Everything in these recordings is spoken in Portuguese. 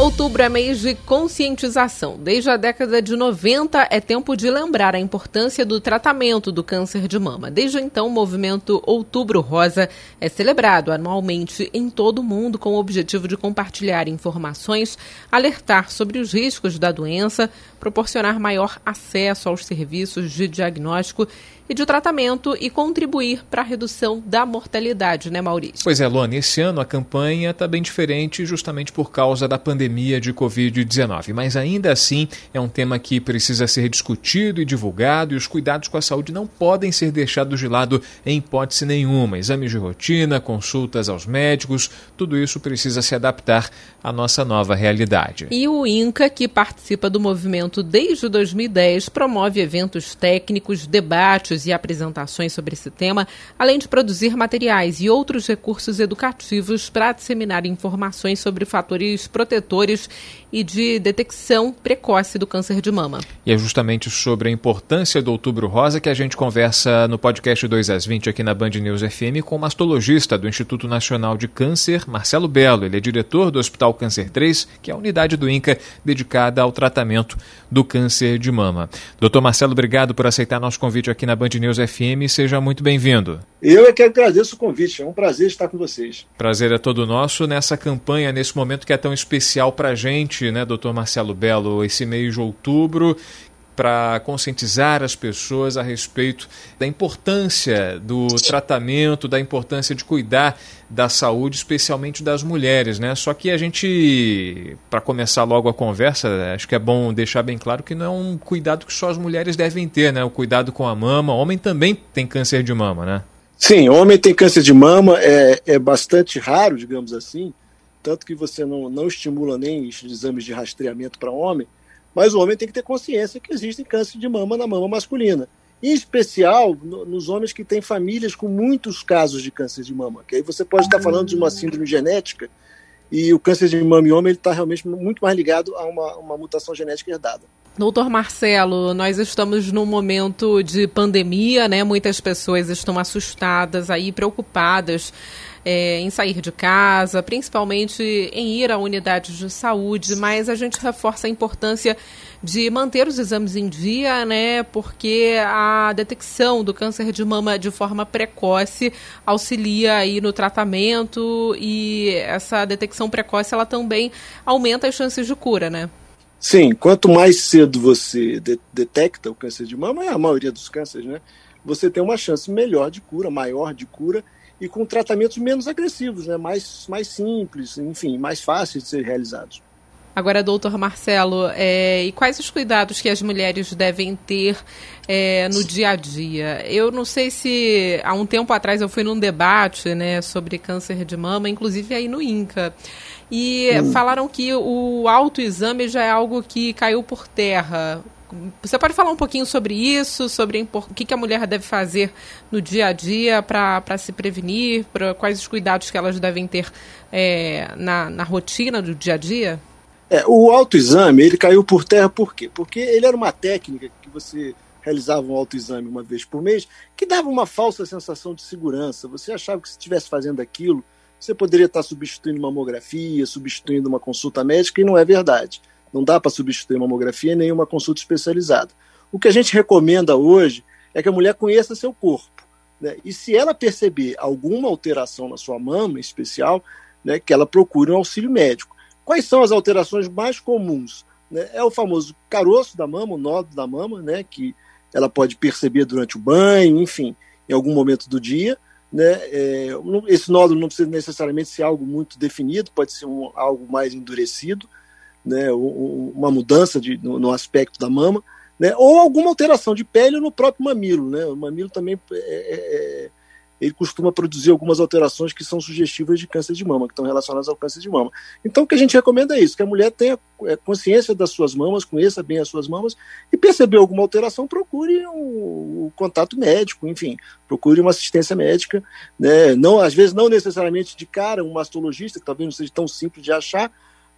Outubro é mês de conscientização. Desde a década de 90 é tempo de lembrar a importância do tratamento do câncer de mama. Desde então, o movimento Outubro Rosa é celebrado anualmente em todo o mundo com o objetivo de compartilhar informações, alertar sobre os riscos da doença, proporcionar maior acesso aos serviços de diagnóstico e de tratamento e contribuir para a redução da mortalidade, né, Maurício? Pois é, Luana, esse ano a campanha está bem diferente justamente por causa da pandemia de Covid-19. Mas ainda assim é um tema que precisa ser discutido e divulgado e os cuidados com a saúde não podem ser deixados de lado em hipótese nenhuma. Exames de rotina, consultas aos médicos, tudo isso precisa se adaptar à nossa nova realidade. E o INCA, que participa do movimento desde 2010, promove eventos técnicos, debates e apresentações sobre esse tema, além de produzir materiais e outros recursos educativos para disseminar informações sobre fatores protetores e de detecção precoce do câncer de mama. E é justamente sobre a importância do Outubro Rosa que a gente conversa no podcast 2 às 20 aqui na Band News FM com o mastologista do Instituto Nacional de Câncer, Marcelo Belo. Ele é diretor do Hospital Câncer 3, que é a unidade do INCA dedicada ao tratamento do câncer de mama. Doutor Marcelo, obrigado por aceitar nosso convite aqui na Band News FM. Seja muito bem-vindo. Eu é que agradeço o convite. É um prazer estar com vocês. Prazer é todo nosso nessa campanha, nesse momento que é tão especial para a gente, né, doutor Marcelo Belo, esse mês de outubro, para conscientizar as pessoas a respeito da importância do tratamento, da importância de cuidar da saúde, especialmente das mulheres, né? Só que a gente, para começar logo a conversa, acho que é bom deixar bem claro que não é um cuidado que só as mulheres devem ter, né? O cuidado com a mama. Homem também tem câncer de mama, né? Sim, homem tem câncer de mama, é, é bastante raro, digamos assim, tanto que você não, não estimula nem exames de rastreamento para homem, mas o homem tem que ter consciência que existe câncer de mama na mama masculina. Em especial no, nos homens que têm famílias com muitos casos de câncer de mama. Que aí você pode estar falando de uma síndrome genética e o câncer de mama em homem está realmente muito mais ligado a uma, uma mutação genética herdada. Doutor Marcelo, nós estamos num momento de pandemia, né? Muitas pessoas estão assustadas aí, preocupadas é, em sair de casa, principalmente em ir a unidades de saúde, mas a gente reforça a importância de manter os exames em dia, né? Porque a detecção do câncer de mama de forma precoce auxilia aí no tratamento e essa detecção precoce ela também aumenta as chances de cura, né? Sim, quanto mais cedo você de detecta o câncer de mama, é a maioria dos cânceres, né? Você tem uma chance melhor de cura, maior de cura e com tratamentos menos agressivos, né? mais, mais simples, enfim, mais fáceis de ser realizados. Agora, doutor Marcelo, é, e quais os cuidados que as mulheres devem ter é, no dia a dia? Eu não sei se há um tempo atrás eu fui num debate né, sobre câncer de mama, inclusive aí no INCA. E hum. falaram que o autoexame já é algo que caiu por terra. Você pode falar um pouquinho sobre isso, sobre o que a mulher deve fazer no dia a dia para se prevenir, para quais os cuidados que elas devem ter é, na, na rotina do dia a dia? É, o autoexame ele caiu por terra por quê? Porque ele era uma técnica que você realizava um autoexame uma vez por mês que dava uma falsa sensação de segurança. Você achava que se estivesse fazendo aquilo, você poderia estar substituindo mamografia, substituindo uma consulta médica, e não é verdade. Não dá para substituir mamografia nem uma consulta especializada. O que a gente recomenda hoje é que a mulher conheça seu corpo. Né? E se ela perceber alguma alteração na sua mama em especial, né, que ela procure um auxílio médico. Quais são as alterações mais comuns? Né? É o famoso caroço da mama, o nódulo da mama, né, que ela pode perceber durante o banho, enfim, em algum momento do dia. Né? É, esse nódulo não precisa necessariamente ser algo muito definido, pode ser um, algo mais endurecido né, uma mudança de, no, no, aspecto da mama, né, ou alguma alteração de pele no próprio mamilo. Né, o mamilo também é, é, é, ele costuma produzir algumas alterações que são sugestivas de câncer de mama, que estão relacionadas ao câncer de mama. Então, o que a gente recomenda é isso, que a mulher tenha é, consciência das suas mamas, conheça bem as suas mamas, e perceber alguma alteração, procure um contato médico, enfim, procure uma assistência médica, né, não, às vezes não necessariamente de cara, um mastologista, que talvez não seja tão simples de achar,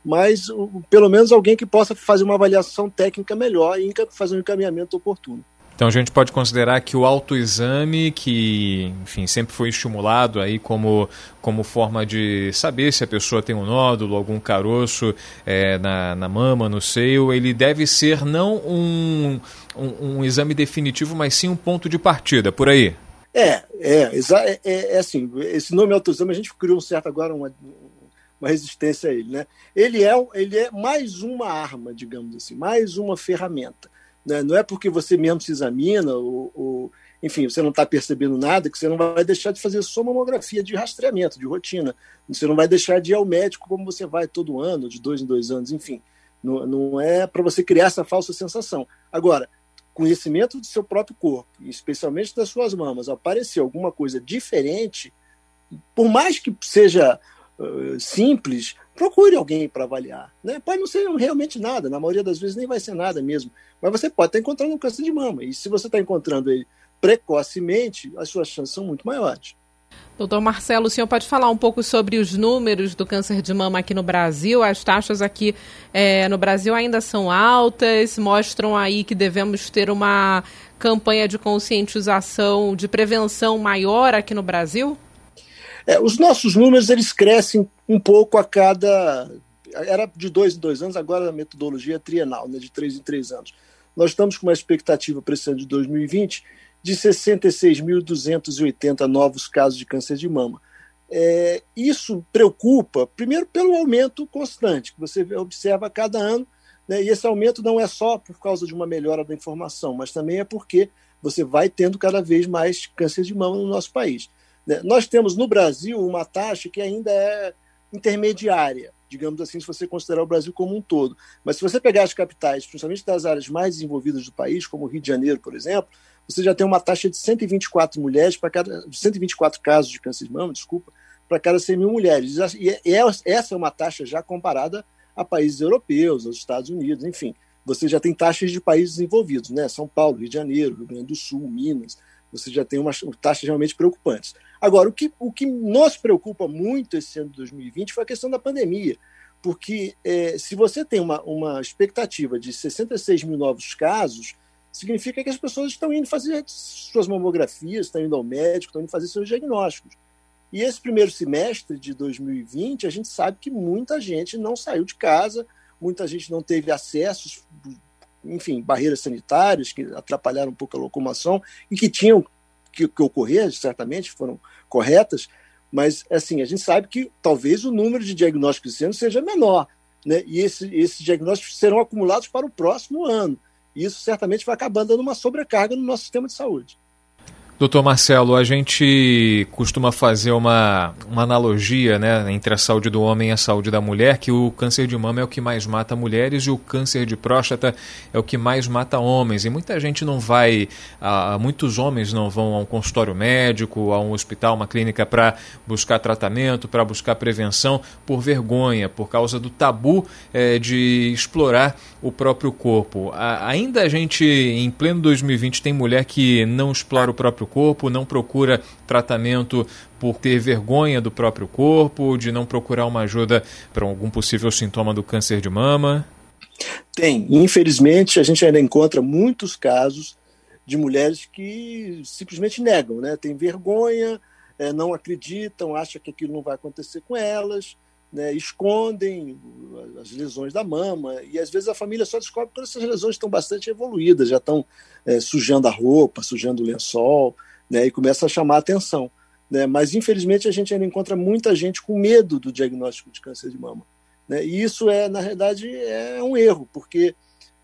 mas pelo menos alguém que possa fazer uma avaliação técnica melhor e fazer um encaminhamento oportuno. Então a gente pode considerar que o autoexame, que enfim, sempre foi estimulado aí como, como forma de saber se a pessoa tem um nódulo, algum caroço é, na, na mama, no seio, ele deve ser não um, um, um exame definitivo, mas sim um ponto de partida, por aí. É, é, é, é, assim, esse nome autoexame a gente criou um certo agora uma, uma resistência a ele, né? Ele é, ele é mais uma arma, digamos assim, mais uma ferramenta. Né? Não é porque você mesmo se examina, ou, ou enfim, você não está percebendo nada, que você não vai deixar de fazer sua mamografia de rastreamento, de rotina. Você não vai deixar de ir ao médico como você vai todo ano, de dois em dois anos, enfim. Não, não é para você criar essa falsa sensação. Agora, conhecimento do seu próprio corpo, especialmente das suas mamas, aparecer alguma coisa diferente, por mais que seja uh, simples, procure alguém para avaliar. Né? Pode não ser realmente nada, na maioria das vezes nem vai ser nada mesmo, mas você pode estar encontrando um câncer de mama, e se você está encontrando ele precocemente, as suas chances são muito maiores. Doutor Marcelo, o senhor pode falar um pouco sobre os números do câncer de mama aqui no Brasil? As taxas aqui é, no Brasil ainda são altas, mostram aí que devemos ter uma campanha de conscientização, de prevenção maior aqui no Brasil? É, os nossos números eles crescem um pouco a cada. Era de dois em dois anos, agora a metodologia é trienal, né, de três em três anos. Nós estamos com uma expectativa para esse ano de 2020 de 66.280 novos casos de câncer de mama. É, isso preocupa, primeiro, pelo aumento constante que você observa a cada ano, né, e esse aumento não é só por causa de uma melhora da informação, mas também é porque você vai tendo cada vez mais câncer de mama no nosso país. Né? Nós temos no Brasil uma taxa que ainda é intermediária, digamos assim, se você considerar o Brasil como um todo. Mas se você pegar as capitais, principalmente das áreas mais desenvolvidas do país, como o Rio de Janeiro, por exemplo, você já tem uma taxa de 124 mulheres para cada 124 casos de câncer de mama, desculpa, para cada 100 mil mulheres. E é, essa é uma taxa já comparada a países europeus, aos Estados Unidos, enfim. Você já tem taxas de países desenvolvidos, né? São Paulo, Rio de Janeiro, Rio Grande do Sul, Minas. Você já tem umas taxas realmente preocupantes. Agora, o que, o que nos preocupa muito esse ano de 2020 foi a questão da pandemia. Porque é, se você tem uma, uma expectativa de 66 mil novos casos, significa que as pessoas estão indo fazer suas mamografias, estão indo ao médico, estão indo fazer seus diagnósticos. E esse primeiro semestre de 2020, a gente sabe que muita gente não saiu de casa, muita gente não teve acessos, enfim, barreiras sanitárias que atrapalharam um pouco a locomoção e que tinham que, que ocorrer, certamente foram corretas, mas assim, a gente sabe que talvez o número de diagnósticos esse ano seja menor, né? E esse, esses diagnósticos serão acumulados para o próximo ano. E isso certamente vai acabar dando uma sobrecarga no nosso sistema de saúde. Doutor Marcelo, a gente costuma fazer uma, uma analogia né, entre a saúde do homem e a saúde da mulher, que o câncer de mama é o que mais mata mulheres e o câncer de próstata é o que mais mata homens. E muita gente não vai, ah, muitos homens não vão a um consultório médico, a um hospital, uma clínica para buscar tratamento, para buscar prevenção, por vergonha, por causa do tabu eh, de explorar o próprio corpo. A, ainda a gente, em pleno 2020, tem mulher que não explora o próprio corpo, não procura tratamento por ter vergonha do próprio corpo, de não procurar uma ajuda para algum possível sintoma do câncer de mama? Tem. Infelizmente, a gente ainda encontra muitos casos de mulheres que simplesmente negam, né? Tem vergonha, é, não acreditam, acham que aquilo não vai acontecer com elas, né? escondem as lesões da mama, e às vezes a família só descobre quando essas lesões estão bastante evoluídas, já estão é, sujando a roupa, sujando o lençol, né, e começa a chamar a atenção. Né? Mas, infelizmente, a gente ainda encontra muita gente com medo do diagnóstico de câncer de mama. Né? E isso, é, na verdade, é um erro, porque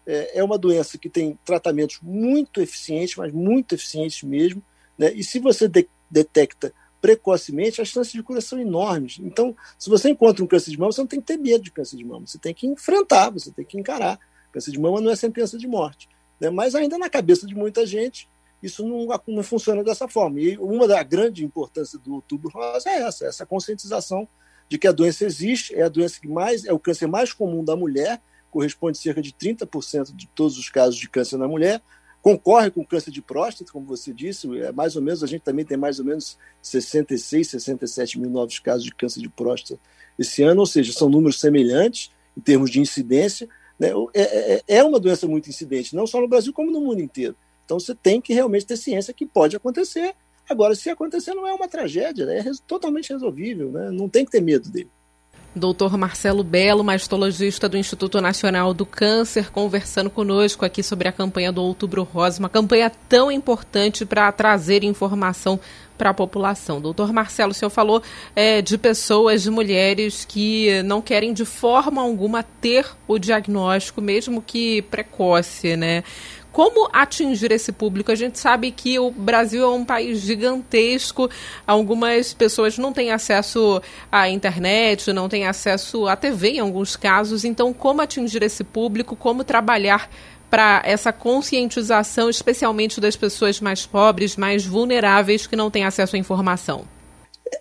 é, é uma doença que tem tratamentos muito eficientes, mas muito eficientes mesmo, né? e se você de detecta precocemente, as chances de cura são enormes. Então, se você encontra um câncer de mama, você não tem que ter medo de câncer de mama, você tem que enfrentar, você tem que encarar. Câncer de mama não é sentença de morte. Né? Mas ainda na cabeça de muita gente, isso não, não funciona dessa forma. E uma da grande importância do Outubro Rosa é essa, essa conscientização de que a doença existe, é a doença que mais é o câncer mais comum da mulher, corresponde cerca de 30% de todos os casos de câncer na mulher, concorre com câncer de próstata, como você disse, é mais ou menos, a gente também tem mais ou menos 66, 67 mil novos casos de câncer de próstata esse ano, ou seja, são números semelhantes, em termos de incidência. Né? É, é, é uma doença muito incidente, não só no Brasil, como no mundo inteiro. Então você tem que realmente ter ciência que pode acontecer. Agora, se acontecer, não é uma tragédia, né? é totalmente resolvível, né? não tem que ter medo dele. Doutor Marcelo Belo, mastologista do Instituto Nacional do Câncer, conversando conosco aqui sobre a campanha do Outubro Rosa, uma campanha tão importante para trazer informação para a população. Doutor Marcelo, o senhor falou é, de pessoas, de mulheres que não querem de forma alguma ter o diagnóstico, mesmo que precoce, né? Como atingir esse público? A gente sabe que o Brasil é um país gigantesco, algumas pessoas não têm acesso à internet, não têm acesso à TV em alguns casos, então como atingir esse público, como trabalhar para essa conscientização, especialmente das pessoas mais pobres, mais vulneráveis que não têm acesso à informação?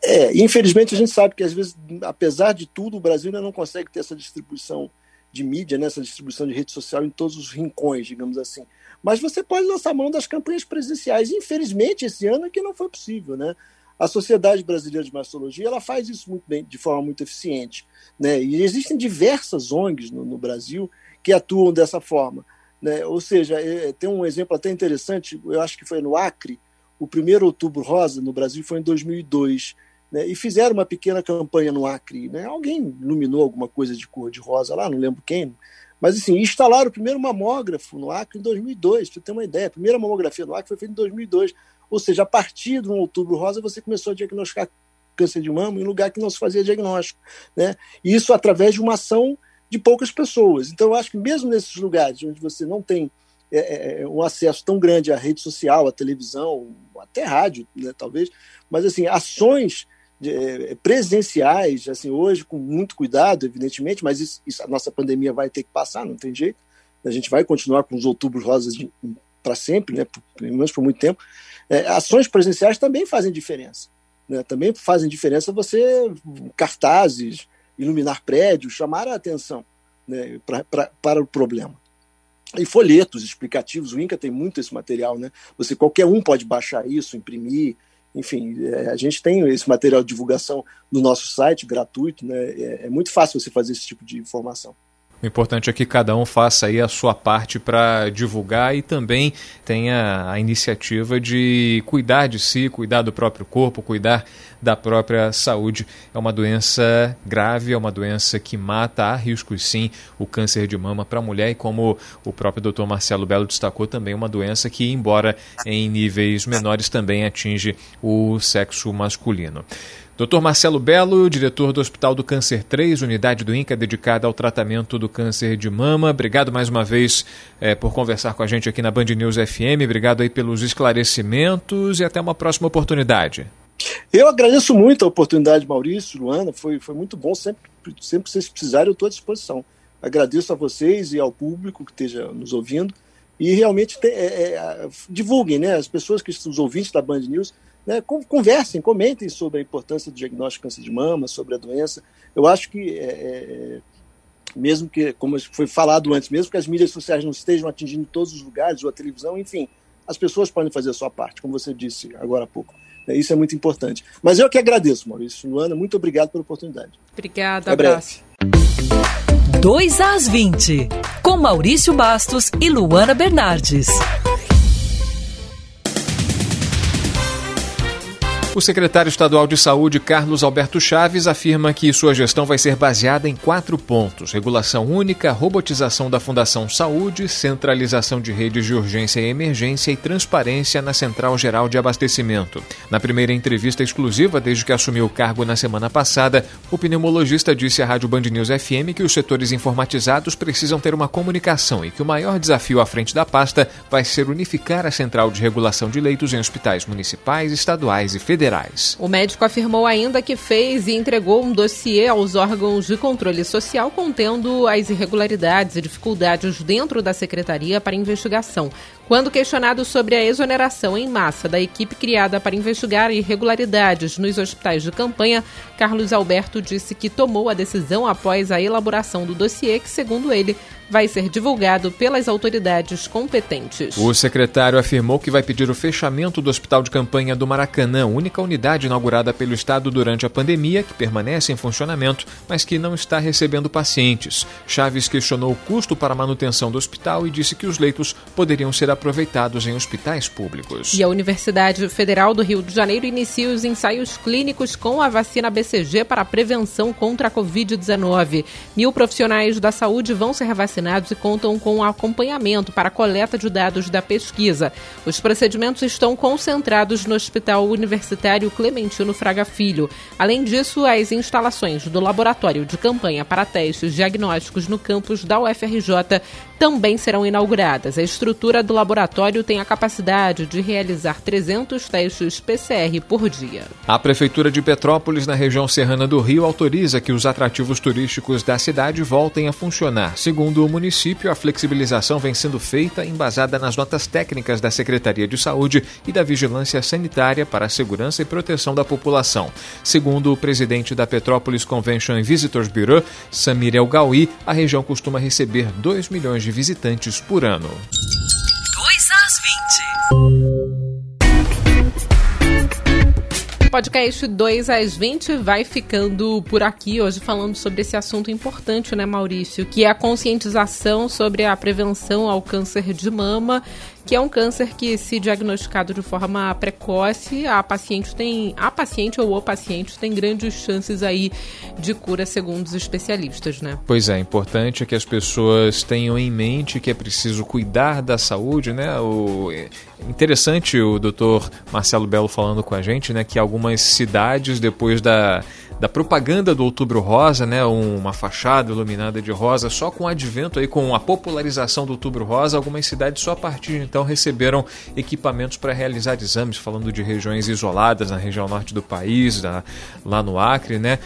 É, infelizmente a gente sabe que às vezes, apesar de tudo, o Brasil ainda não consegue ter essa distribuição de mídia, né, essa distribuição de rede social em todos os rincões, digamos assim. Mas você pode lançar mão das campanhas presidenciais. Infelizmente, esse ano é que não foi possível, né? A Sociedade Brasileira de Mastologia ela faz isso muito bem, de forma muito eficiente, né? E existem diversas ONGs no, no Brasil que atuam dessa forma. Né? Ou seja, é, tem um exemplo até interessante, eu acho que foi no Acre, o primeiro Outubro Rosa no Brasil foi em 2002, né? e fizeram uma pequena campanha no Acre. Né? Alguém iluminou alguma coisa de cor de rosa lá, não lembro quem, mas assim, instalaram o primeiro mamógrafo no Acre em 2002, para ter uma ideia. A primeira mamografia no Acre foi feita em 2002. Ou seja, a partir do Outubro Rosa, você começou a diagnosticar câncer de mama em lugar que não se fazia diagnóstico. Né? Isso através de uma ação de poucas pessoas. Então, eu acho que mesmo nesses lugares onde você não tem é, é, é, um acesso tão grande à rede social, à televisão, até rádio, né, talvez, mas assim, ações de, é, presenciais, assim, hoje com muito cuidado, evidentemente, mas isso, isso, a nossa pandemia vai ter que passar, não tem jeito. A gente vai continuar com os outubros rosas para sempre, né, por, pelo menos por muito tempo. É, ações presenciais também fazem diferença. Né, também fazem diferença você, cartazes, iluminar prédios, chamar a atenção né, pra, pra, para o problema. E folhetos explicativos, o INCA tem muito esse material, né? Você qualquer um pode baixar isso, imprimir, enfim, é, a gente tem esse material de divulgação no nosso site gratuito, né? É, é muito fácil você fazer esse tipo de informação. O importante é que cada um faça aí a sua parte para divulgar e também tenha a iniciativa de cuidar de si, cuidar do próprio corpo, cuidar da própria saúde. É uma doença grave, é uma doença que mata, há riscos sim, o câncer de mama para a mulher e como o próprio doutor Marcelo Belo destacou, também uma doença que, embora em níveis menores, também atinge o sexo masculino. Dr. Marcelo Belo, diretor do Hospital do Câncer 3, unidade do INCA dedicada ao tratamento do câncer de mama. Obrigado mais uma vez é, por conversar com a gente aqui na Band News FM. Obrigado aí pelos esclarecimentos e até uma próxima oportunidade. Eu agradeço muito a oportunidade, Maurício, Luana. Foi, foi muito bom. Sempre, sempre que vocês precisarem, eu estou à disposição. Agradeço a vocês e ao público que esteja nos ouvindo. E realmente te, é, é, divulguem, né? As pessoas que são os ouvintes da Band News né, conversem, comentem sobre a importância do diagnóstico de câncer de mama, sobre a doença. Eu acho que, é, é, mesmo que, como foi falado antes, mesmo que as mídias sociais não estejam atingindo todos os lugares, ou a televisão, enfim, as pessoas podem fazer a sua parte, como você disse agora há pouco. É, isso é muito importante. Mas eu que agradeço, Maurício. Luana, muito obrigado pela oportunidade. Obrigada, abraço. 2 às 20, com Maurício Bastos e Luana Bernardes. O secretário estadual de Saúde, Carlos Alberto Chaves, afirma que sua gestão vai ser baseada em quatro pontos: regulação única, robotização da Fundação Saúde, centralização de redes de urgência e emergência e transparência na Central Geral de Abastecimento. Na primeira entrevista exclusiva desde que assumiu o cargo na semana passada, o pneumologista disse à Rádio Band News FM que os setores informatizados precisam ter uma comunicação e que o maior desafio à frente da pasta vai ser unificar a central de regulação de leitos em hospitais municipais, estaduais e federais O médico afirmou ainda que fez e entregou um dossiê aos órgãos de controle social contendo as irregularidades e dificuldades dentro da secretaria para investigação. Quando questionado sobre a exoneração em massa da equipe criada para investigar irregularidades nos hospitais de campanha, Carlos Alberto disse que tomou a decisão após a elaboração do dossiê que, segundo ele, vai ser divulgado pelas autoridades competentes. O secretário afirmou que vai pedir o fechamento do Hospital de Campanha do Maracanã, única unidade inaugurada pelo Estado durante a pandemia, que permanece em funcionamento, mas que não está recebendo pacientes. Chaves questionou o custo para a manutenção do hospital e disse que os leitos poderiam ser aproveitados em hospitais públicos. E a Universidade Federal do Rio de Janeiro inicia os ensaios clínicos com a vacina BCG para a prevenção contra a Covid-19. Mil profissionais da saúde vão ser vacinados e contam com acompanhamento para a coleta de dados da pesquisa. Os procedimentos estão concentrados no Hospital Universitário Clementino Fraga Filho. Além disso, as instalações do Laboratório de Campanha para Testes Diagnósticos no campus da UFRJ também serão inauguradas. A estrutura do laboratório tem a capacidade de realizar 300 testes PCR por dia. A Prefeitura de Petrópolis, na região serrana do Rio, autoriza que os atrativos turísticos da cidade voltem a funcionar. Segundo o município, a flexibilização vem sendo feita embasada nas notas técnicas da Secretaria de Saúde e da Vigilância Sanitária para a segurança e proteção da população. Segundo o presidente da Petrópolis Convention Visitors Bureau, Samir El Gaui, a região costuma receber 2 milhões de visitantes por ano. 2 às 20. Podcast 2 às 20 vai ficando por aqui hoje falando sobre esse assunto importante, né, Maurício? Que é a conscientização sobre a prevenção ao câncer de mama que é um câncer que, se diagnosticado de forma precoce, a paciente tem, a paciente ou o paciente tem grandes chances aí de cura, segundo os especialistas, né? Pois é, importante que as pessoas tenham em mente que é preciso cuidar da saúde, né? O é interessante o doutor Marcelo Belo falando com a gente, né, que algumas cidades depois da da propaganda do Outubro Rosa, né, uma fachada iluminada de rosa, só com o advento aí com a popularização do Outubro Rosa, algumas cidades só a partir de então receberam equipamentos para realizar exames, falando de regiões isoladas na região norte do país, lá no Acre, né?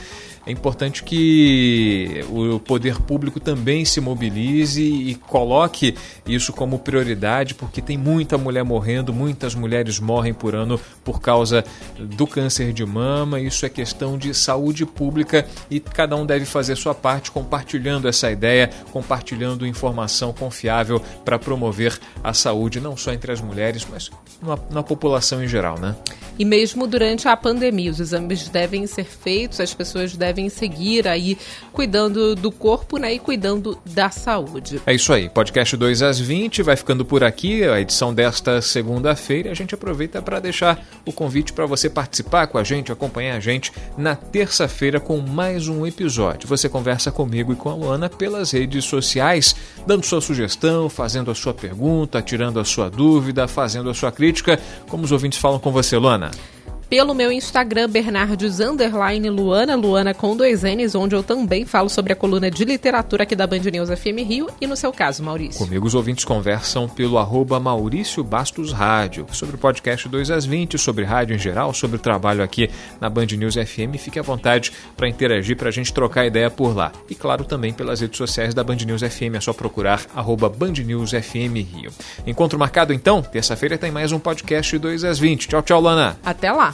É importante que o poder público também se mobilize e coloque isso como prioridade, porque tem muita mulher morrendo, muitas mulheres morrem por ano por causa do câncer de mama. Isso é questão de saúde pública e cada um deve fazer sua parte compartilhando essa ideia, compartilhando informação confiável para promover a saúde não só entre as mulheres, mas na, na população em geral, né? E mesmo durante a pandemia, os exames devem ser feitos, as pessoas devem seguir aí cuidando do corpo né, e cuidando da saúde. É isso aí. Podcast 2 às 20 vai ficando por aqui, a edição desta segunda-feira. A gente aproveita para deixar o convite para você participar com a gente, acompanhar a gente na terça-feira com mais um episódio. Você conversa comigo e com a Luana pelas redes sociais, dando sua sugestão, fazendo a sua pergunta, tirando a sua dúvida, fazendo a sua crítica, como os ouvintes falam com você, Luana pelo meu Instagram, Bernardes Underline Luana, Luana com dois N's, onde eu também falo sobre a coluna de literatura aqui da Band News FM Rio e no seu caso, Maurício. Comigo os ouvintes conversam pelo arroba Maurício Bastos Rádio, sobre o podcast 2 às 20, sobre rádio em geral, sobre o trabalho aqui na Band News FM. Fique à vontade para interagir, para a gente trocar ideia por lá. E claro, também pelas redes sociais da Band News FM, é só procurar arroba Band News FM Rio. Encontro marcado então, terça-feira tem mais um podcast 2 às 20. Tchau, tchau, Lana. Até lá.